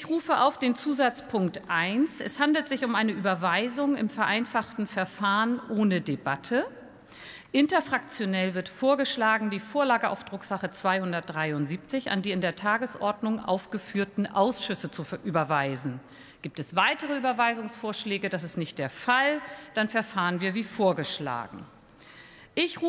Ich rufe auf den Zusatzpunkt 1. Es handelt sich um eine Überweisung im vereinfachten Verfahren ohne Debatte. Interfraktionell wird vorgeschlagen, die Vorlage auf Drucksache 273 an die in der Tagesordnung aufgeführten Ausschüsse zu überweisen. Gibt es weitere Überweisungsvorschläge? Das ist nicht der Fall. Dann verfahren wir wie vorgeschlagen. Ich